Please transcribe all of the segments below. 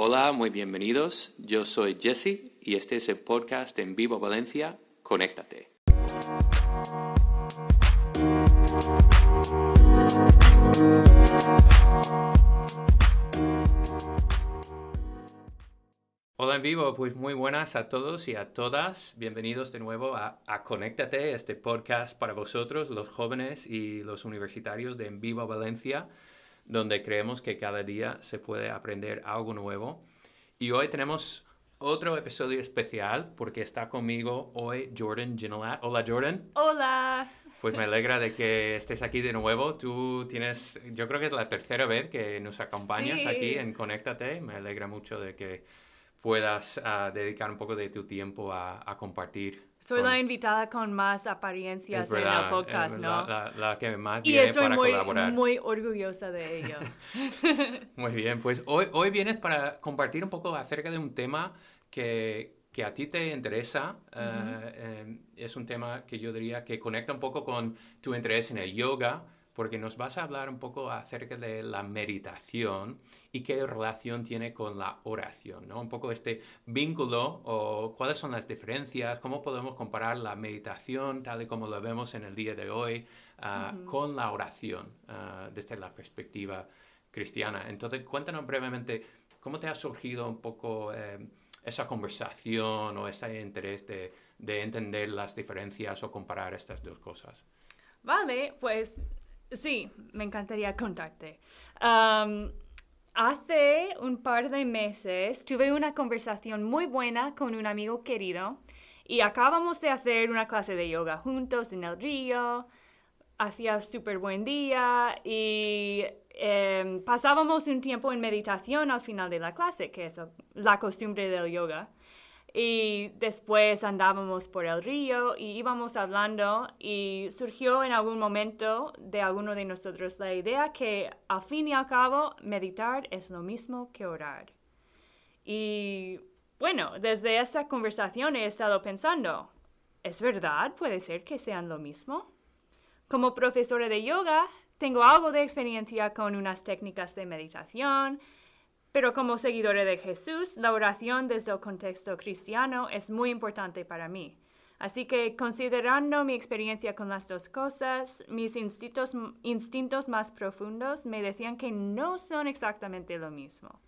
Hola, muy bienvenidos. Yo soy Jesse y este es el podcast en Vivo Valencia. Conéctate. Hola en vivo, pues muy buenas a todos y a todas. Bienvenidos de nuevo a, a Conéctate, este podcast para vosotros, los jóvenes y los universitarios de En Vivo Valencia, donde creemos que cada día se puede aprender algo nuevo. Y hoy tenemos otro episodio especial porque está conmigo hoy Jordan Ginolat. Hola Jordan. Hola. Pues me alegra de que estés aquí de nuevo. Tú tienes, yo creo que es la tercera vez que nos acompañas Sí. aquí en Conéctate. Me alegra mucho de que puedas ah, dedicar un poco de tu tiempo a, a compartir. Soy con- la invitada con más apariencias en el podcast, ¿no? La, que más y viene estoy para muy, colaborar. muy orgullosa de ello. Muy bien, pues hoy, hoy vienes para compartir un poco acerca de un tema que, que a ti te interesa. eh, eh, es un tema que yo diría que conecta un poco con tu interés en el yoga, porque nos vas a hablar un poco acerca de la meditación y qué relación tiene con la oración, ¿no? Un poco este vínculo o cuáles son las diferencias, cómo podemos comparar la meditación tal y como lo vemos en el día de hoy ah, con la oración ah, desde la perspectiva cristiana. Entonces, cuéntanos brevemente cómo te ha surgido un poco eh, esa conversación o ese interés de, de entender las diferencias o comparar estas dos cosas. Vale, pues sí, me encantaría contarte. Am, hace un par de meses tuve una conversación muy buena con un amigo querido y acabamos de hacer una clase de yoga juntos en el río. Hacía súper buen día y em, pasábamos un tiempo en meditación al final de la clase, que es la costumbre del yoga. Y después andábamos por el río y íbamos hablando y surgió en algún momento de alguno de nosotros la idea que al fin y al cabo meditar es lo mismo que orar. Y bueno, desde esa conversación he estado pensando, ¿es verdad? ¿Puede ser que sean lo mismo? Como profesora de yoga, tengo algo de experiencia con unas técnicas de meditación, pero como seguidora de Jesús, la oración desde el contexto cristiano es muy importante para mí. Así que considerando mi experiencia con las dos cosas, mis instintos, instintos más profundos me decían que no son exactamente lo mismo.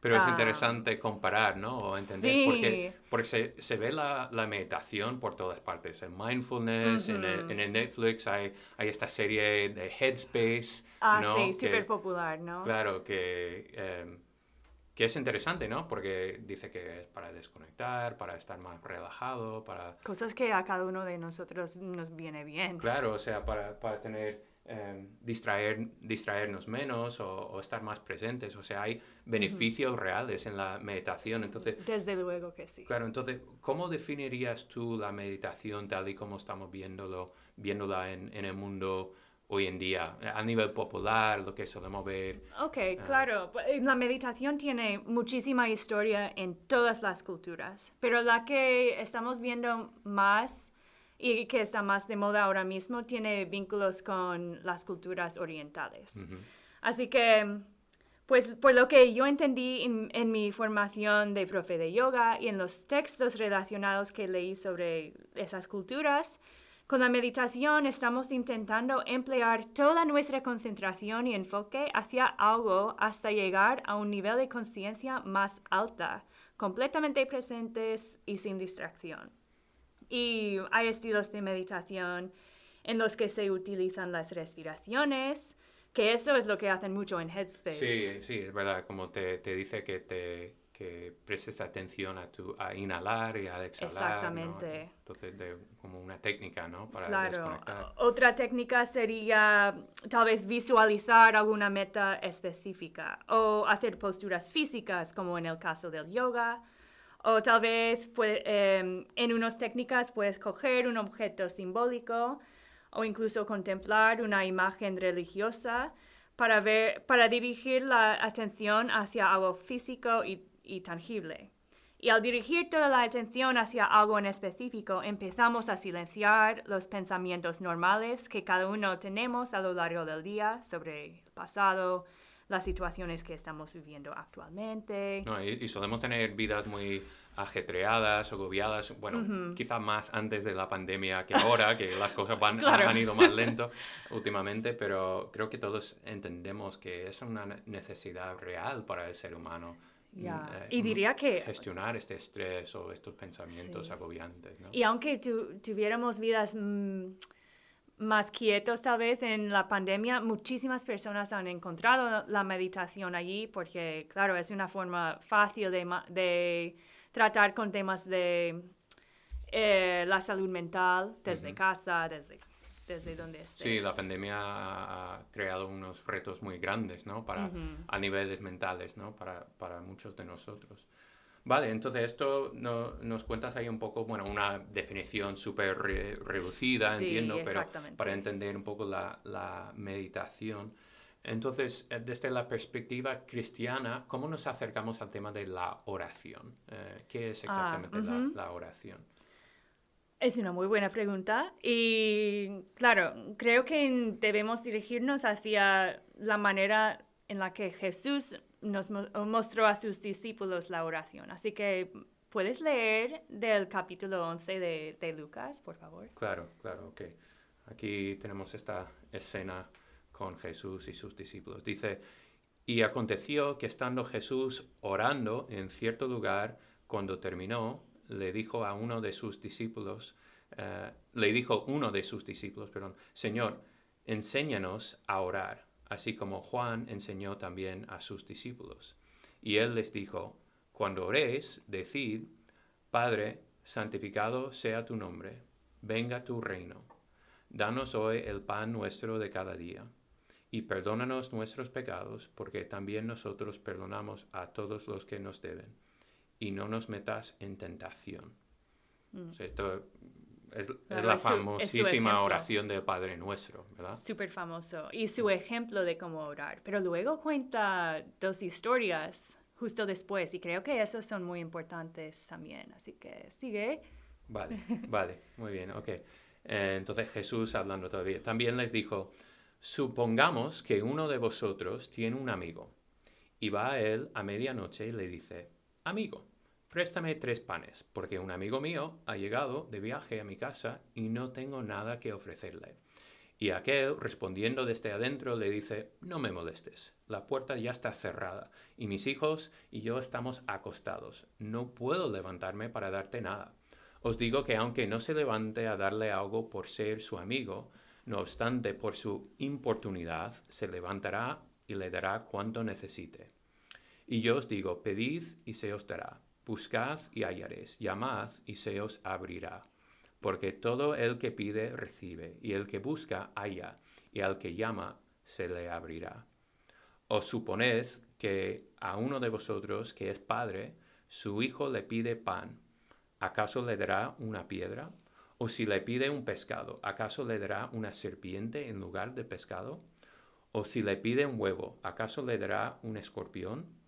Pero es Ah. interesante comparar, ¿no? O entender, Sí. porque, porque se, se ve la, la meditación por todas partes. En mindfulness, en, el, en el Netflix hay, hay esta serie de Headspace, Ah, ¿no? sí, súper popular, ¿no? Claro, que, eh, que es interesante, ¿no? Porque dice que es para desconectar, para estar más relajado, para... Cosas que a cada uno de nosotros nos viene bien. Claro, o sea, para, para tener... eh, distraer, distraernos menos o, o estar más presentes. O sea, hay beneficios reales en la meditación. Entonces, Desde luego que sí. claro, entonces, ¿cómo definirías tú la meditación tal y como estamos viéndolo, viéndola en, en el mundo hoy en día? A nivel popular, lo que solemos ver. Ok, Ah. claro. Pu- eh, La meditación tiene muchísima historia en todas las culturas, pero la que estamos viendo más y que está más de moda ahora mismo tiene vínculos con las culturas orientales. Así que, pues por lo que yo entendí en, en mi formación de profe de yoga y en los textos relacionados que leí sobre esas culturas, con la meditación estamos intentando emplear toda nuestra concentración y enfoque hacia algo hasta llegar a un nivel de conciencia más alta, completamente presentes y sin distracción. Y hay estilos de meditación en los que se utilizan las respiraciones, que eso es lo que hacen mucho en Headspace. Sí, sí, es verdad, como te, te dice que te que prestes atención a tu a inhalar y a exhalar. ¿no? Exactamente. Entonces, de, como una técnica, ¿no? Para Claro. desconectar. Otra técnica sería tal vez visualizar alguna meta específica o hacer posturas físicas, como en el caso del yoga. O tal vez pue- em, en unas técnicas puedes coger un objeto simbólico o incluso contemplar una imagen religiosa para, ver, para dirigir la atención hacia algo físico y, y tangible. Y al dirigir toda la atención hacia algo en específico, empezamos a silenciar los pensamientos normales que cada uno tenemos a lo largo del día sobre el pasado, las situaciones que estamos viviendo actualmente. No, y, y solemos tener vidas muy ajetreadas, agobiadas, bueno, quizás más antes de la pandemia que ahora, que las cosas van, han ido más lento últimamente, pero creo que todos entendemos que es una necesidad real para el ser humano. Mm, eh, y diría que... Gestionar este estrés o estos pensamientos agobiantes. ¿no? Y aunque tuviéramos vidas... Mm, más quietos tal vez en la pandemia, muchísimas personas han encontrado la meditación allí porque, claro, es una forma fácil de, de tratar con temas de eh, la salud mental desde casa, desde, desde donde estés. Sí, la pandemia ha creado unos retos muy grandes, ¿no? Para, A niveles mentales, ¿no? Para, para muchos de nosotros. Vale, entonces esto no, nos cuentas ahí un poco, bueno, una definición súper reducida, entiendo, pero para entender un poco la, la meditación. Entonces, eh, desde la perspectiva cristiana, ¿cómo nos acercamos al tema de la oración? Eh, ¿Qué es ah, exactamente la, oración? Es una muy buena pregunta y claro, creo que debemos dirigirnos hacia la manera en la que Jesús nos mostró a sus discípulos la oración. Así que, ¿puedes leer del capítulo 11 de, de Lucas, por favor? Claro, claro, ok. Aquí tenemos esta escena con Jesús y sus discípulos. Dice, y aconteció que estando Jesús orando en cierto lugar, cuando terminó, le dijo a uno de sus discípulos, eh, le dijo uno de sus discípulos, perdón, Señor, enséñanos a orar, así como Juan enseñó también a sus discípulos. Y él les dijo, cuando oréis, decid, Padre, santificado sea tu nombre, venga tu reino. Danos hoy el pan nuestro de cada día y perdónanos nuestros pecados, porque también nosotros perdonamos a todos los que nos deben, y no nos metas en tentación. Mm. esto es, la famosísima oración del Padre Nuestro, ¿verdad? Súper famoso, y su ejemplo de cómo orar. Pero luego cuenta dos historias justo después, y creo que esos son muy importantes también, así que sigue. Vale, vale, muy bien, ok. Eh, entonces Jesús hablando todavía, también les dijo, Supongamos que uno de vosotros tiene un amigo y va a él a medianoche y le dice, amigo, préstame tres panes, porque un amigo mío ha llegado de viaje a mi casa y no tengo nada que ofrecerle. Y aquel, respondiendo desde adentro, le dice, no me molestes, la puerta ya está cerrada, y mis hijos y yo estamos acostados, no puedo levantarme para darte nada. Os digo que aunque no se levante a darle algo por ser su amigo, no obstante, por su importunidad, se levantará y le dará cuanto necesite. Y yo os digo, pedid y se os dará, buscad y hallaréis, llamad y se os abrirá. Porque todo el que pide recibe, y el que busca halla, y al que llama se le abrirá. ¿Os suponéis que a uno de vosotros que es padre, su hijo le pide pan, ¿acaso le dará una piedra? O si le pide un pescado, ¿acaso le dará una serpiente en lugar de pescado? O si le pide un huevo, ¿acaso le dará un escorpión?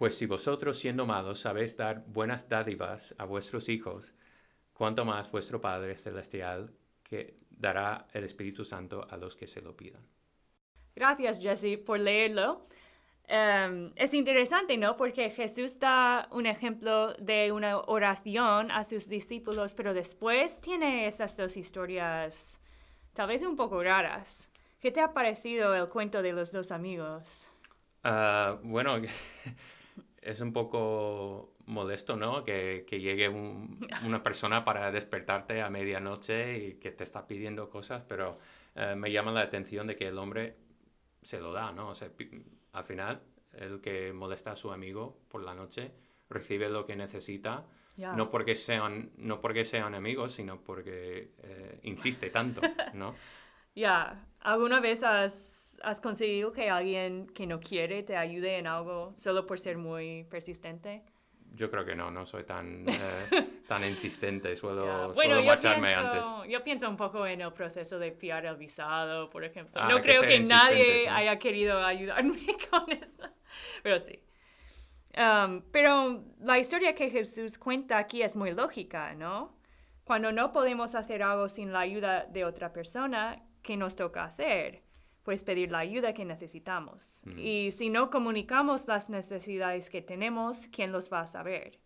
Pues si vosotros siendo malos sabéis dar buenas dádivas a vuestros hijos, cuanto más vuestro Padre Celestial que dará el Espíritu Santo a los que se lo pidan. Gracias, Jesse, por leerlo. Em, es interesante, ¿no? Porque Jesús da un ejemplo de una oración a sus discípulos, pero después tiene esas dos historias tal vez un poco raras. ¿Qué te ha parecido el cuento de los dos amigos? Ah, bueno, es un poco molesto, ¿no? Que, llegue una persona para despertarte a medianoche y que te está pidiendo cosas, pero eh, me llama la atención de que el hombre se lo da, ¿no? O sea, al final, el que molesta a su amigo por la noche recibe lo que necesita, no, porque sean, no porque sean amigos, sino porque eh, insiste tanto, ¿no? Ya, ¿alguna vez has, has conseguido que alguien que no quiere te ayude en algo solo por ser muy persistente? Yo creo que no, no soy tan, eh, tan insistente, suelo, bueno, yo pienso, antes. Yo pienso un poco en el proceso de fiar el visado, por ejemplo. Ah, no creo que nadie haya querido ayudarme con eso, pero sí. Um, pero la historia que Jesús cuenta aquí es muy lógica, ¿no? Cuando no podemos hacer algo sin la ayuda de otra persona, ¿qué nos toca hacer? Pues pedir la ayuda que necesitamos. Y si no comunicamos las necesidades que tenemos, ¿quién los va a saber?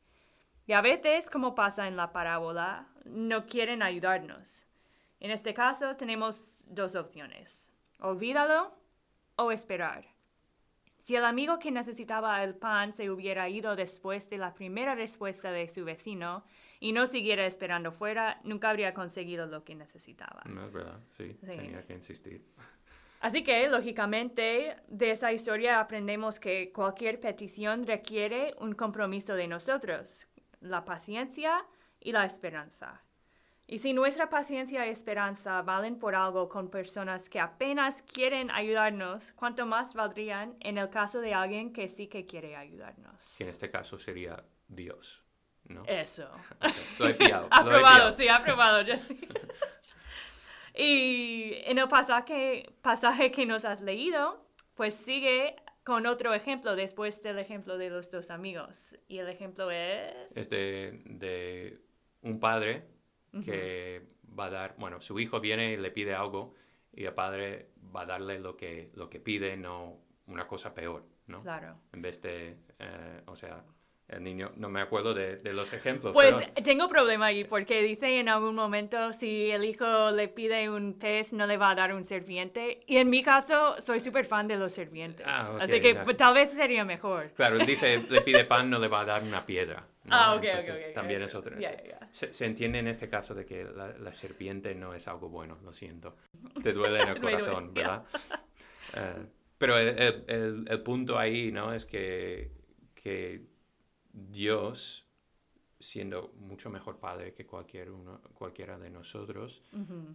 Y a veces, como pasa en la parábola, no quieren ayudarnos. En este caso tenemos dos opciones, olvídalo o esperar. Si el amigo que necesitaba el pan se hubiera ido después de la primera respuesta de su vecino y no siguiera esperando fuera, nunca habría conseguido lo que necesitaba. No es verdad, sí, tenía que insistir. Así que, lógicamente, de esa historia aprendemos que cualquier petición requiere un compromiso de nosotros, la paciencia y la esperanza. Y si nuestra paciencia y esperanza valen por algo con personas que apenas quieren ayudarnos, ¿cuánto más valdrían en el caso de alguien que sí que quiere ayudarnos? Que en este caso sería Dios, ¿no? Eso. Lo he pillado. aprobado, sí, aprobado. y en el pasaje, pasaje que nos has leído, pues sigue con otro ejemplo después del ejemplo de los dos amigos. Y el ejemplo es... Es de, de un padre que va a dar, bueno, su hijo viene y le pide algo y el padre va a darle lo que, lo que pide, no una cosa peor, ¿no? Claro. En vez de, eh, o sea, el niño, no me acuerdo de, de los ejemplos. Pues tengo problema ahí porque dice en algún momento si el hijo le pide un pez no le va a dar un serviente y en mi caso soy súper fan de los servientes. Ah, así que tal vez sería mejor. Claro, dice le pide pan no le va a dar una piedra. Ah, ok, ok, ok. También es otro. Se, entiende en este caso de que la, serpiente no es algo bueno, lo siento. Te duele en el corazón, ¿verdad? Eh, pero el, el, el, punto ahí, ¿no? Es que, que Dios, siendo mucho mejor padre que cualquier uno, cualquiera de nosotros,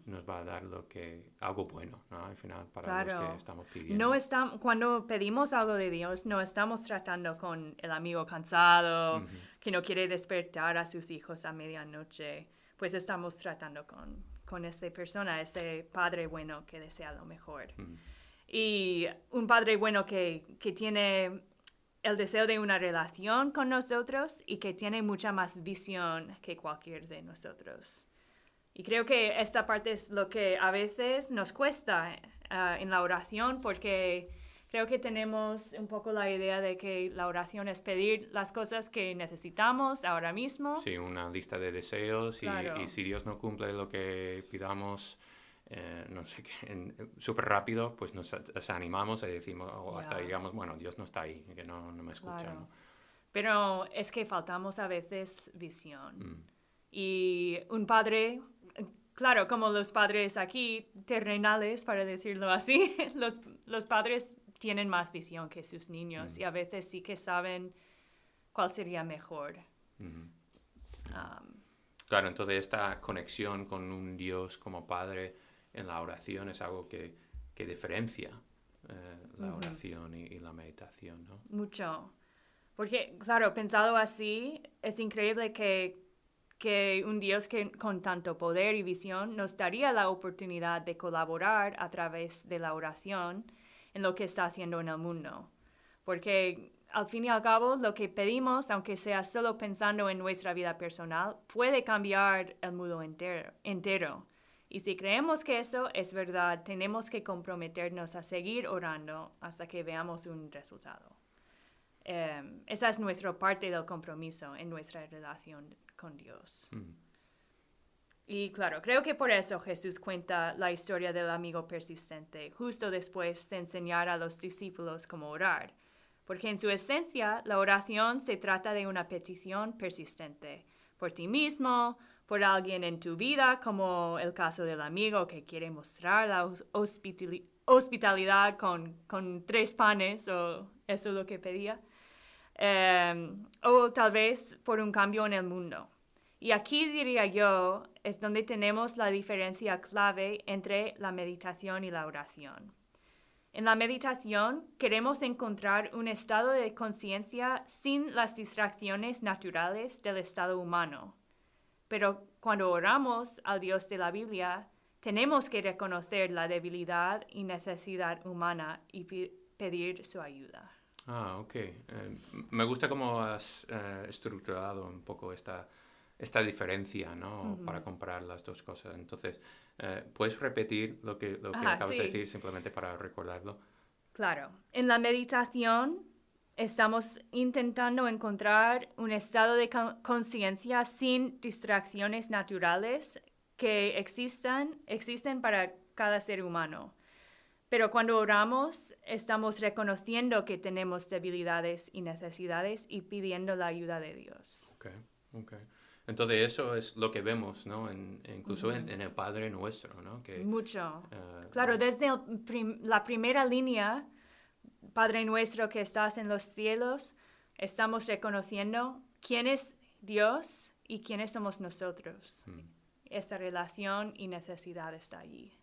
nos va a dar lo que, algo bueno, ¿no? Al final, para los que estamos pidiendo. No estamos, cuando pedimos algo de Dios, no estamos tratando con el amigo cansado, que no quiere despertar a sus hijos a medianoche, pues estamos tratando con, con esta persona, ese padre bueno que desea lo mejor. Y un padre bueno que, que tiene el deseo de una relación con nosotros y que tiene mucha más visión que cualquier de nosotros. Y creo que esta parte es lo que a veces nos cuesta eh, en la oración porque creo que tenemos un poco la idea de que la oración es pedir las cosas que necesitamos ahora mismo. Sí, una lista de deseos y, y si Dios no cumple lo que pidamos, eh, no sé qué, súper rápido, pues nos desanimamos y decimos, o hasta digamos, bueno, Dios no está ahí, que no, no me escucha. Pero es que faltamos a veces visión. Mm. Y un padre, claro, como los padres aquí, terrenales, para decirlo así, los, los padres tienen más visión que sus niños mm. y a veces sí que saben cuál sería mejor. claro, entonces esta conexión con un Dios como padre en la oración es algo que, que diferencia eh, la oración y, la meditación, ¿no? Mucho. Porque, claro, pensado así, es increíble que, que un Dios que, con tanto poder y visión nos daría la oportunidad de colaborar a través de la oración en lo que está haciendo en el mundo. Porque al fin y al cabo, lo que pedimos, aunque sea solo pensando en nuestra vida personal, puede cambiar el mundo entero. entero. Y si creemos que eso es verdad, tenemos que comprometernos a seguir orando hasta que veamos un resultado. Em, esa es nuestra parte del compromiso en nuestra relación con Dios. Mm. Y claro, creo que por eso Jesús cuenta la historia del amigo persistente, justo después de enseñar a los discípulos cómo orar. Porque en su esencia, la oración se trata de una petición persistente por ti mismo, por alguien en tu vida, como el caso del amigo que quiere mostrar la hospitalidad con, tres panes, o eso es lo que pedía, em, o tal vez por un cambio en el mundo. Y aquí diría yo es donde tenemos la diferencia clave entre la meditación y la oración. En la meditación queremos encontrar un estado de conciencia sin las distracciones naturales del estado humano pero cuando oramos al Dios de la Biblia, tenemos que reconocer la debilidad y necesidad humana y pedir su ayuda. Ah, ok. Eh, me gusta cómo has eh, estructurado un poco esta, esta diferencia, ¿no? Para comparar las dos cosas. Entonces, Eh, ¿Puedes repetir lo que, lo que Ajá, acabas de sí. decir simplemente para recordarlo? Claro, en la meditación estamos intentando encontrar un estado de con- conciencia sin distracciones naturales que existan, existen para cada ser humano. Pero cuando oramos, estamos reconociendo que tenemos debilidades y necesidades y pidiendo la ayuda de Dios. Ok, ok. Entonces eso es lo que vemos, ¿no? En- incluso en, en el Padre Nuestro, ¿no? Que, Mucho. eh, Claro, desde prim- la primera línea, Padre nuestro que estás en los cielos, estamos reconociendo quién es Dios y quiénes somos nosotros. Mm. Esta relación y necesidad está allí.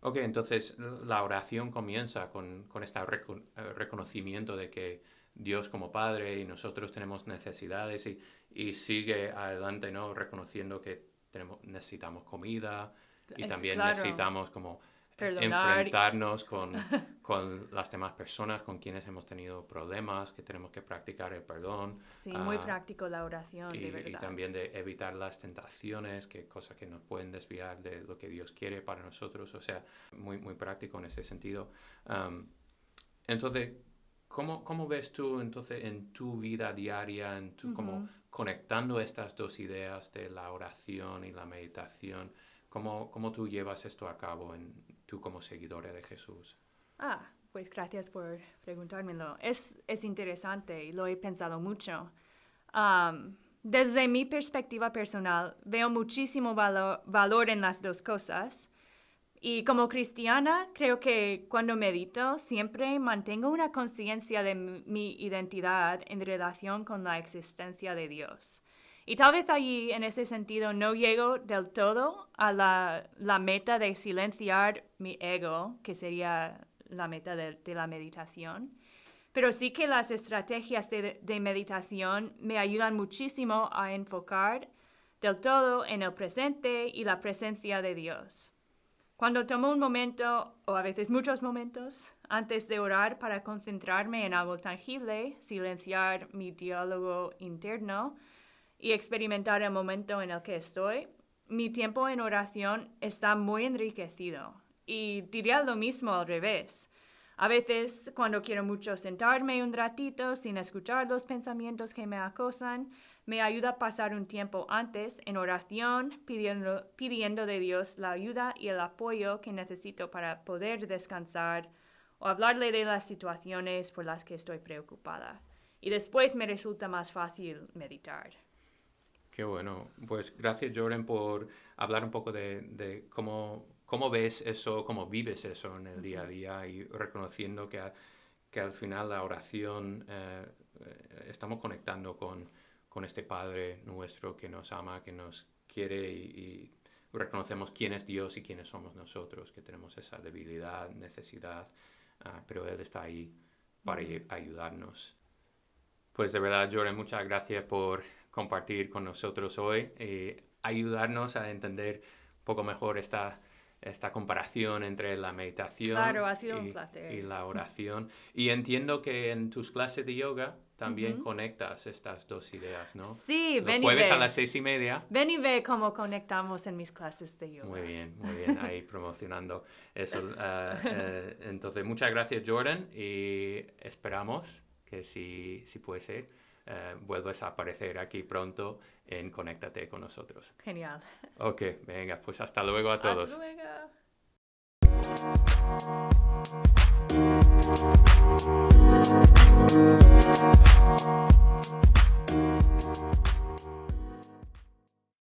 Ok, entonces la oración comienza con, con este reco- eh, reconocimiento de que Dios como Padre y nosotros tenemos necesidades y, y sigue adelante, ¿no? Reconociendo que tenemos, necesitamos comida y Es también claro. necesitamos como Perdonar. enfrentarnos con, con las demás personas con quienes hemos tenido problemas, que tenemos que practicar el perdón. Sí, muy ah, práctico la oración, y, de y verdad. también de evitar las tentaciones, que cosas que nos pueden desviar de lo que Dios quiere para nosotros, o sea, muy, muy práctico en ese sentido. Am, entonces, ¿cómo, ¿cómo ves tú entonces en tu vida diaria, en tu, como conectando estas dos ideas de la oración y la meditación? ¿Cómo, cómo tú llevas esto a cabo en, tú como seguidora de Jesús? Ah, pues gracias por preguntármelo. Es, es interesante y lo he pensado mucho. Am, desde mi perspectiva personal, veo muchísimo valo- valor en las dos cosas. Y como cristiana, creo que cuando medito siempre mantengo una conciencia de mi identidad en relación con la existencia de Dios. Y tal vez allí, en ese sentido, no llego del todo a la, la meta de silenciar mi ego, que sería la meta de, la meditación. Pero sí que las estrategias de, de meditación me ayudan muchísimo a enfocar del todo en el presente y la presencia de Dios. Cuando tomo un momento, o a veces muchos momentos, antes de orar para concentrarme en algo tangible, silenciar mi diálogo interno y experimentar el momento en el que estoy, mi tiempo en oración está muy enriquecido. Y diría lo mismo al revés. A veces, cuando quiero mucho sentarme un ratito sin escuchar los pensamientos que me acosan, me ayuda a pasar un tiempo antes en oración, pidiendo, pidiendo de Dios la ayuda y el apoyo que necesito para poder descansar o hablarle de las situaciones por las que estoy preocupada. Y después me resulta más fácil meditar. Qué bueno. Pues gracias, Jordan, por hablar un poco de cómo, cómo ves eso, cómo vives eso en el día a día y reconociendo que, a- que al final la oración eh, estamos conectando con, con este Padre nuestro que nos ama, que nos quiere y, y reconocemos quién es Dios y quiénes somos nosotros, que tenemos esa debilidad, necesidad, ah, pero Él está ahí para ay- ayudarnos. Pues de verdad, Jordan, muchas gracias por compartir con nosotros hoy y ayudarnos a entender un poco mejor esta, esta comparación entre la meditación Claro, ha sido un y, placer. y la oración. Y entiendo que en tus clases de yoga también conectas estas dos ideas, ¿no? Sí, Los ven y jueves a ve. las seis y media. Ven y ve cómo conectamos en mis clases de yoga. Muy bien, muy bien, ahí promocionando eso. ah, eh, entonces, muchas gracias, Jordan, y esperamos que si, si puede ser, eh, vuelvas a aparecer aquí pronto en Conéctate con nosotros. Genial. Ok, venga, pues hasta luego a todos. Hasta luego.